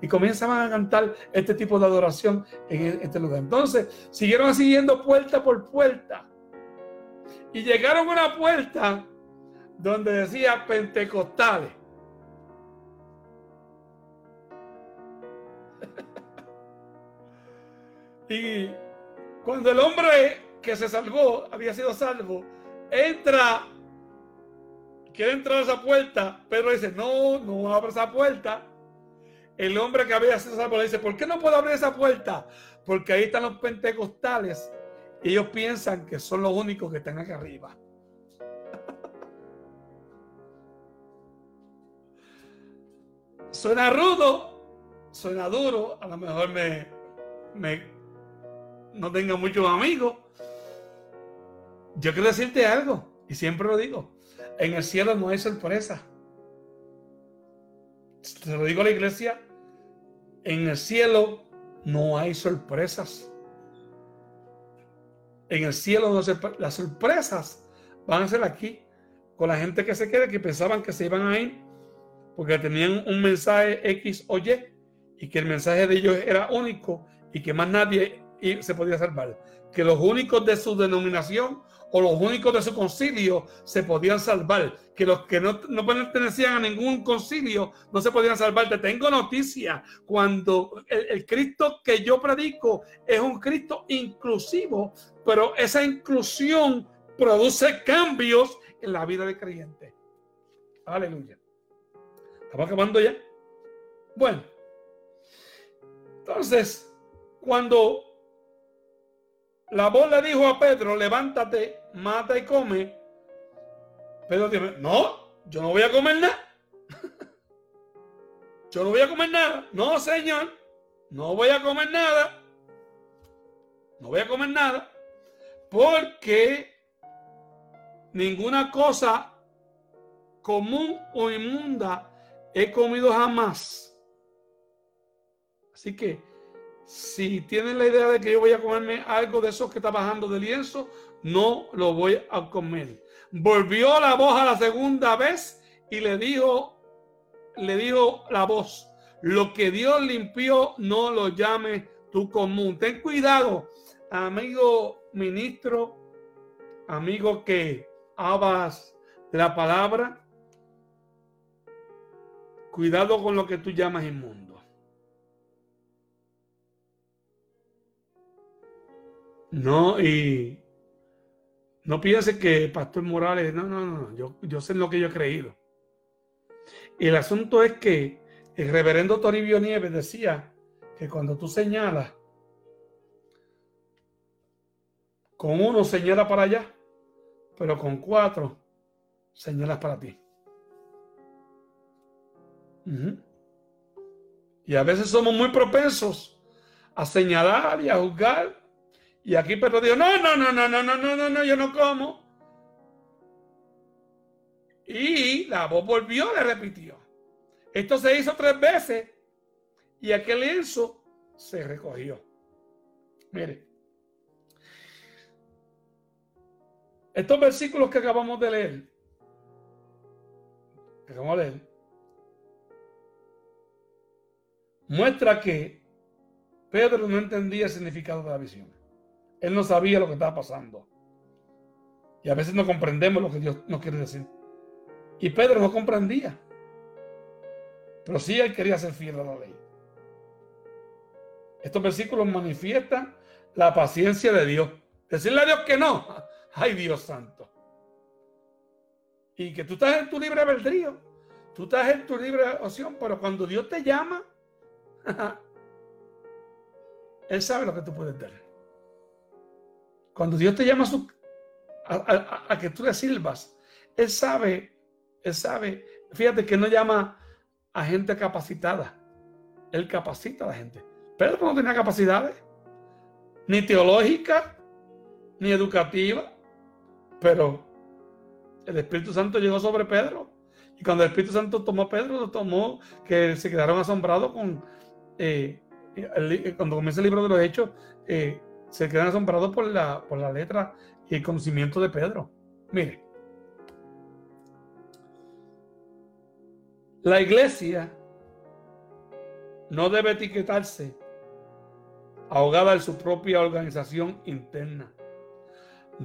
y comenzaban a cantar este tipo de adoración en este lugar. Entonces, siguieron siguiendo puerta por puerta. Y llegaron a una puerta donde decía Pentecostales. Y cuando el hombre que se salvó, había sido salvo, entra, quiere entrar a esa puerta, pero dice, no, no abre esa puerta el hombre que había sido salvo le dice, ¿por qué no puedo abrir esa puerta? Porque ahí están los pentecostales y ellos piensan que son los únicos que están acá arriba. suena rudo, suena duro, a lo mejor me, me no tenga muchos amigos. Yo quiero decirte algo, y siempre lo digo, en el cielo no hay sorpresa. Se lo digo a la iglesia, en el cielo no hay sorpresas. En el cielo no se, las sorpresas van a ser aquí, con la gente que se quede, que pensaban que se iban a ir porque tenían un mensaje X o Y y que el mensaje de ellos era único y que más nadie se podía salvar. Que los únicos de su denominación o los únicos de su concilio se podían salvar, que los que no, pertenecían a ningún concilio no se podían salvar. Te tengo noticia, cuando el, Cristo que yo predico es un Cristo inclusivo, pero esa inclusión produce cambios en la vida del creyente. Aleluya. Estamos acabando ya. Bueno, entonces, cuando la voz le dijo a Pedro, levántate, mata y come, Pedro dijo, no, yo no voy a comer nada. Yo no voy a comer nada. No, Señor, no voy a comer nada. No voy a comer nada. Porque ninguna cosa común o inmunda he comido jamás. Así que si tienen la idea de que yo voy a comerme algo de esos que está bajando de lienzo, no lo voy a comer. Volvió la voz a la segunda vez y le dijo, le dijo la voz, lo que Dios limpió no lo llame tu común. Ten cuidado, amigo ministro, amigo que hablas de la palabra. Cuidado con lo que tú llamas inmundo. No, y no piense que Pastor Morales, no, no, no, yo, yo sé lo que yo he creído. El asunto es que el reverendo Toribio Nieves decía que cuando tú señalas, con uno señala para allá, pero con cuatro señalas para ti. Y a veces somos muy propensos a señalar y a juzgar. Y aquí Pedro dijo, no, no, no, no, no, no, no, no, no, yo no como. Y la voz volvió, le repitió. Esto se hizo tres veces y aquel lienzo se recogió. Mire, estos versículos que acabamos de leer, que acabamos de leer, muestra que Pedro no entendía el significado de la visión. Él no sabía lo que estaba pasando. Y a veces no comprendemos lo que Dios nos quiere decir. Y Pedro no comprendía. Pero sí él quería ser fiel a la ley. Estos versículos manifiestan la paciencia de Dios. Decirle a Dios que no. Ay, Dios santo. Y que tú estás en tu libre albedrío. Tú estás en tu libre opción, pero cuando Dios te llama, Él sabe lo que tú puedes dar. Cuando Dios te llama a, que tú le sirvas, Él sabe, Él sabe. Fíjate que no llama a gente capacitada. Él capacita a la gente. Pedro no tenía capacidades, ni teológicas, ni educativas, pero el Espíritu Santo llegó sobre Pedro. Y cuando el Espíritu Santo tomó a Pedro, lo tomó, que se quedaron asombrados con eh, cuando comienza el libro de los Hechos, eh, se quedan asombrados por la, por la letra y el conocimiento de Pedro. Mire, la iglesia no debe etiquetarse ahogada en su propia organización interna.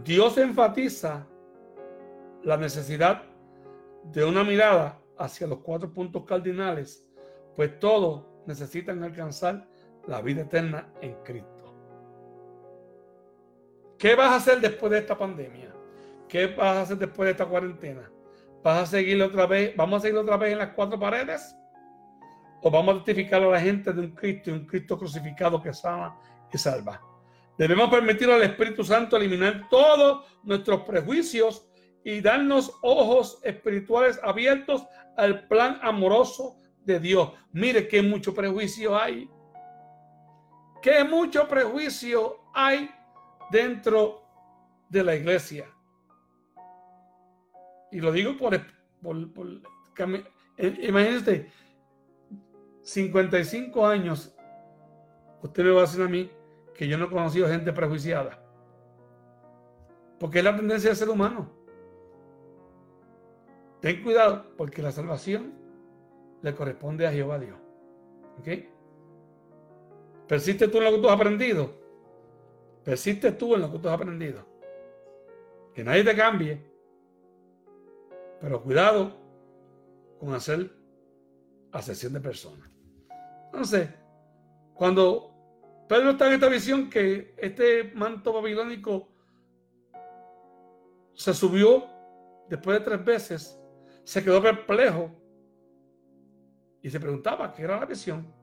Dios enfatiza la necesidad de una mirada hacia los cuatro puntos cardinales, pues todo necesitan alcanzar la vida eterna en Cristo. ¿Qué vas a hacer después de esta pandemia? ¿Qué vas a hacer después de esta cuarentena? ¿Vas a seguir otra vez? ¿Vamos a seguir otra vez en las cuatro paredes? ¿O vamos a testificar a la gente de un Cristo y un Cristo crucificado que sana y salva? Debemos permitir al Espíritu Santo eliminar todos nuestros prejuicios y darnos ojos espirituales abiertos al plan amoroso de Dios. Mire qué mucho prejuicio hay. Qué mucho prejuicio hay dentro de la iglesia. Y lo digo por, por, eh, imagínese, 55 años, usted me va a decir a mí que yo no he conocido gente prejuiciada. Porque es la tendencia del ser humano. Ten cuidado, porque la salvación le corresponde a Jehová Dios. ¿Ok? Persiste tú en lo que tú has aprendido. Persiste tú en lo que tú has aprendido. Que nadie te cambie. Pero cuidado con hacer asesión de personas. Entonces, cuando Pedro está en esta visión que este manto babilónico se subió después de tres veces, se quedó perplejo Y se preguntaba qué era la visión.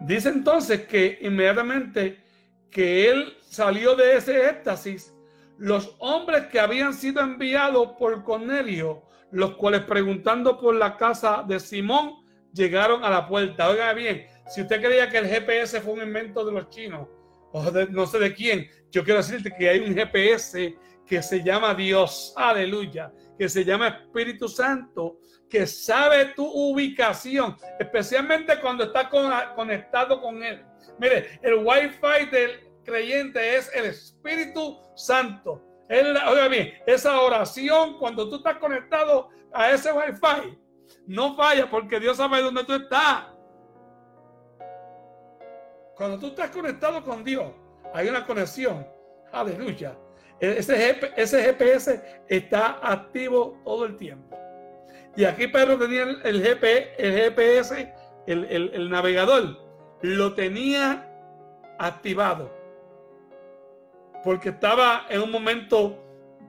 Dice entonces que inmediatamente que él salió de ese éxtasis, los hombres que habían sido enviados por Cornelio, los cuales preguntando por la casa de Simón, llegaron a la puerta. Oiga bien, si usted creía que el GPS fue un invento de los chinos, o no sé de quién, yo quiero decirte que hay un GPS que se llama Dios, aleluya, que se llama Espíritu Santo, sabe tu ubicación, especialmente cuando estás conectado con Él. Mire, el Wi-Fi del creyente es el Espíritu Santo. oiga bien, esa oración, cuando tú estás conectado a ese Wi-Fi, no falla porque Dios sabe dónde tú estás. Cuando tú estás conectado con Dios, hay una conexión. Aleluya. E-, ese GPS está activo todo el tiempo. Y aquí Pedro tenía el, GPS, el, el navegador, lo tenía activado. Porque estaba en un momento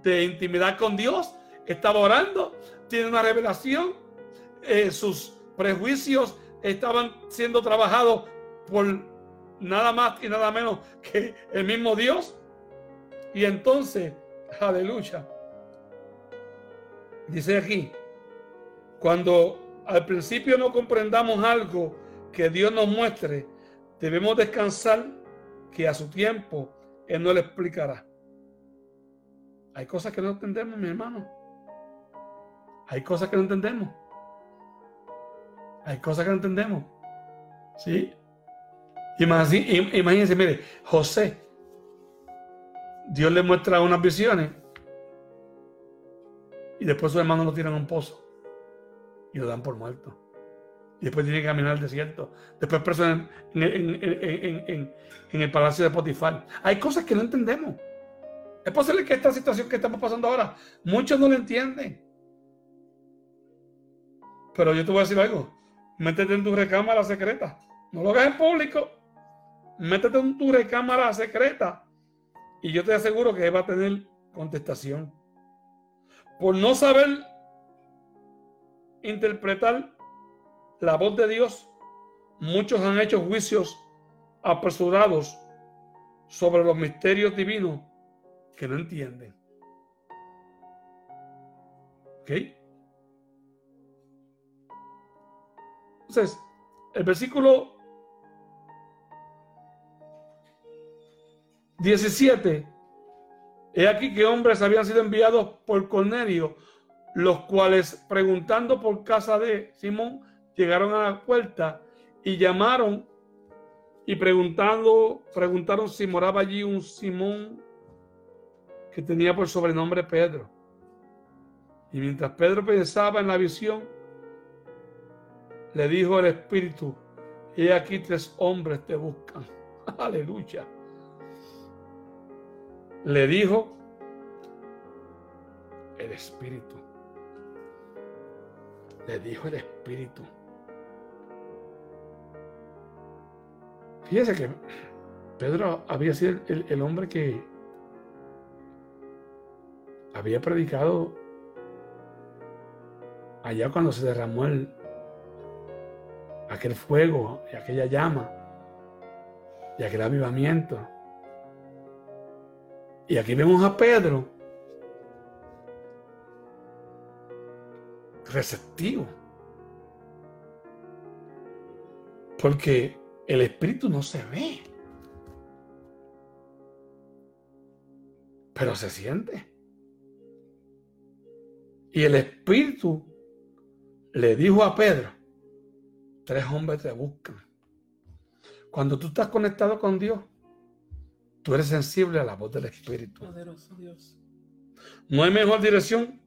de intimidad con Dios, estaba orando, tiene una revelación, eh, sus prejuicios estaban siendo trabajados por nada más y nada menos que el mismo Dios. Y entonces, aleluya, dice aquí, cuando al principio no comprendamos algo que Dios nos muestre, debemos descansar que a su tiempo Él no le explicará. Hay cosas que no entendemos, mi hermano. Hay cosas que no entendemos. Hay cosas que no entendemos. ¿Sí? Imagínense, mire, José. Dios le muestra unas visiones. Y después sus hermanos lo tiran a un pozo y lo dan por muerto. Y después tiene que caminar al desierto. Después preso en, el palacio de Potifar. Hay cosas que no entendemos. Es posible que esta situación que estamos pasando ahora, muchos no lo entienden. Pero yo te voy a decir algo. Métete en tu recámara secreta. No lo hagas en público. Métete en tu recámara secreta. Y yo te aseguro que va a tener contestación. Por no saber interpretar la voz de Dios, muchos han hecho juicios apresurados sobre los misterios divinos que no entienden. ¿Ok? Entonces, el versículo 17, he aquí que hombres habían sido enviados por Cornelio los cuales preguntando por casa de Simón llegaron a la puerta y llamaron y preguntando, preguntaron si moraba allí un Simón que tenía por sobrenombre Pedro. Y mientras Pedro pensaba en la visión, le dijo el Espíritu, he aquí tres hombres te buscan. Aleluya. Le dijo el Espíritu le dijo el Espíritu. Fíjese que Pedro había sido el, hombre que había predicado allá cuando se derramó el, aquel fuego y aquella llama y aquel avivamiento. Y aquí vemos a Pedro receptivo. Porque el espíritu no se ve. Pero se siente. Y el espíritu le dijo a Pedro, tres hombres te buscan. Cuando tú estás conectado con Dios, tú eres sensible a la voz del espíritu. No hay mejor dirección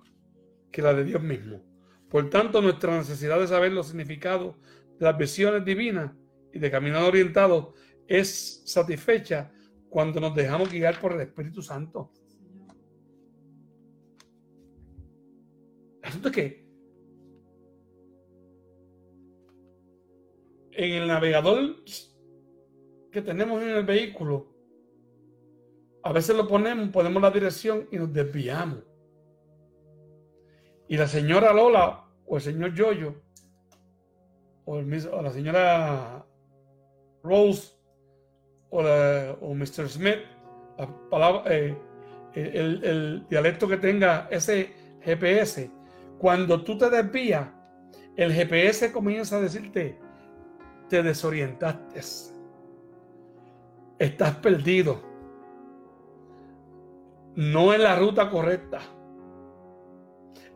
que la de Dios mismo. Por tanto, nuestra necesidad de saber los significados de las visiones divinas y de caminar orientado es satisfecha cuando nos dejamos guiar por el Espíritu Santo. El asunto es que en el navegador que tenemos en el vehículo, a veces lo ponemos, ponemos la dirección y nos desviamos. Y la señora Lola o el señor Yoyo o, la señora Rose o, o Mr. Smith, la palabra, eh, el, el, dialecto que tenga ese GPS, cuando tú te desvías, el GPS comienza a decirte, te desorientaste, estás perdido, no en la ruta correcta.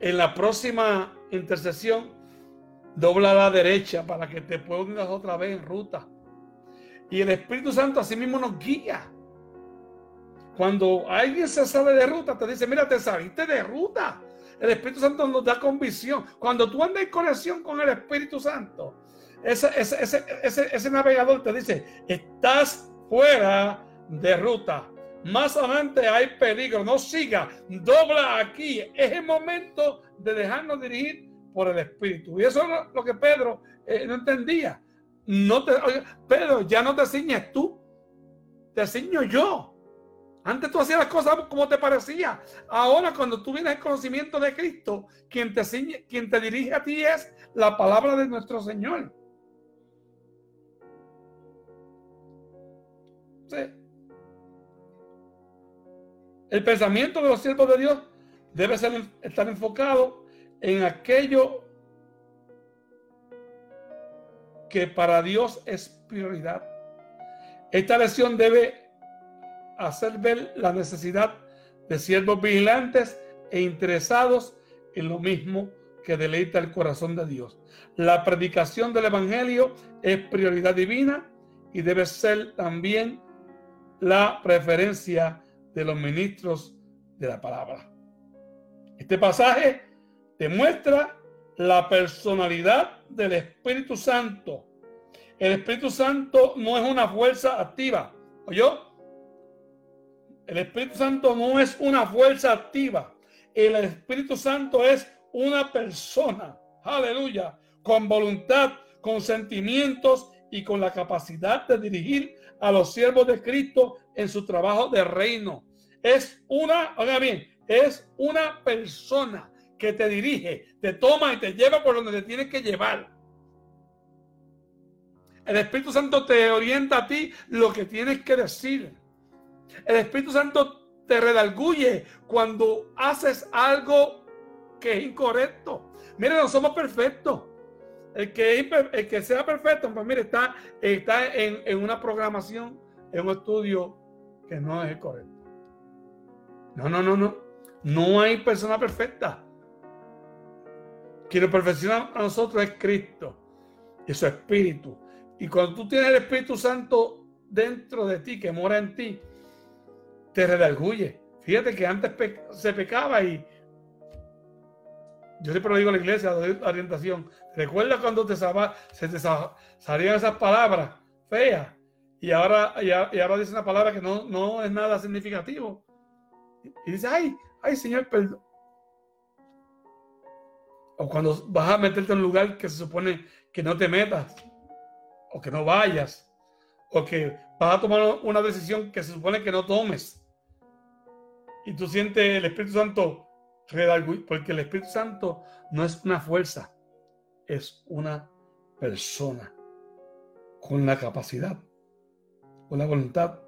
En la próxima intercesión, dobla la derecha para que te pongas otra vez en ruta. Y el Espíritu Santo así mismo nos guía. Cuando alguien se sale de ruta, te dice, mira, te saliste de ruta. El Espíritu Santo nos da convicción. Cuando tú andas en conexión con el Espíritu Santo, ese, ese, navegador te dice, estás fuera de ruta. Más adelante hay peligro, no siga, dobla aquí. Es el momento de dejarnos dirigir por el Espíritu. Y eso es lo que Pedro eh, no entendía. No te, Pedro, ya no te ciñes tú, te ciño yo. Antes tú hacías las cosas como te parecía. Ahora, cuando tú vienes al conocimiento de Cristo, quien te, ciñe, quien te dirige a ti es la palabra de nuestro Señor. El pensamiento de los siervos de Dios debe ser, estar enfocado en aquello que para Dios es prioridad. Esta lección debe hacer ver la necesidad de siervos vigilantes e interesados en lo mismo que deleita el corazón de Dios. La predicación del Evangelio es prioridad divina y debe ser también la preferencia de los ministros de la palabra. Este pasaje demuestra la personalidad del Espíritu Santo. El Espíritu Santo no es una fuerza activa. ¿Oyó? El Espíritu Santo no es una fuerza activa. El Espíritu Santo es una persona. Aleluya. Con voluntad, con sentimientos y con la capacidad de dirigir a los siervos de Cristo en su trabajo de reino. Es una, oiga bien, es una persona que te dirige, te toma y te lleva por donde te tienes que llevar. El Espíritu Santo te orienta a ti lo que tienes que decir. El Espíritu Santo te redalguye cuando haces algo que es incorrecto. Mire, no somos perfectos. El que, el que sea perfecto, pues mire, está, está en, en una programación, en un estudio que no es correcto. No, no, no, no. No hay persona perfecta. Quien nos perfecciona a nosotros es Cristo y su Espíritu. Y cuando tú tienes el Espíritu Santo dentro de ti, que mora en ti, te redarguye. Fíjate que antes se pecaba y yo siempre lo digo a la iglesia, doy orientación. Recuerda cuando te se te salían esas palabras feas y ahora, y, ahora dice una palabra que no, no es nada significativo. Y dice, ay, ay, Señor, perdón. O cuando vas a meterte en un lugar que se supone que no te metas, o que no vayas, o que vas a tomar una decisión que se supone que no tomes y tú sientes el Espíritu Santo porque el Espíritu Santo no es una fuerza, es una persona con la capacidad, con la voluntad,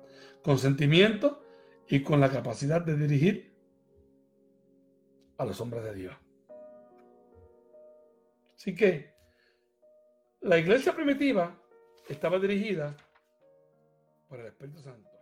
con sentimiento y con la capacidad de dirigir a los hombres de Dios. Así que la iglesia primitiva estaba dirigida por el Espíritu Santo.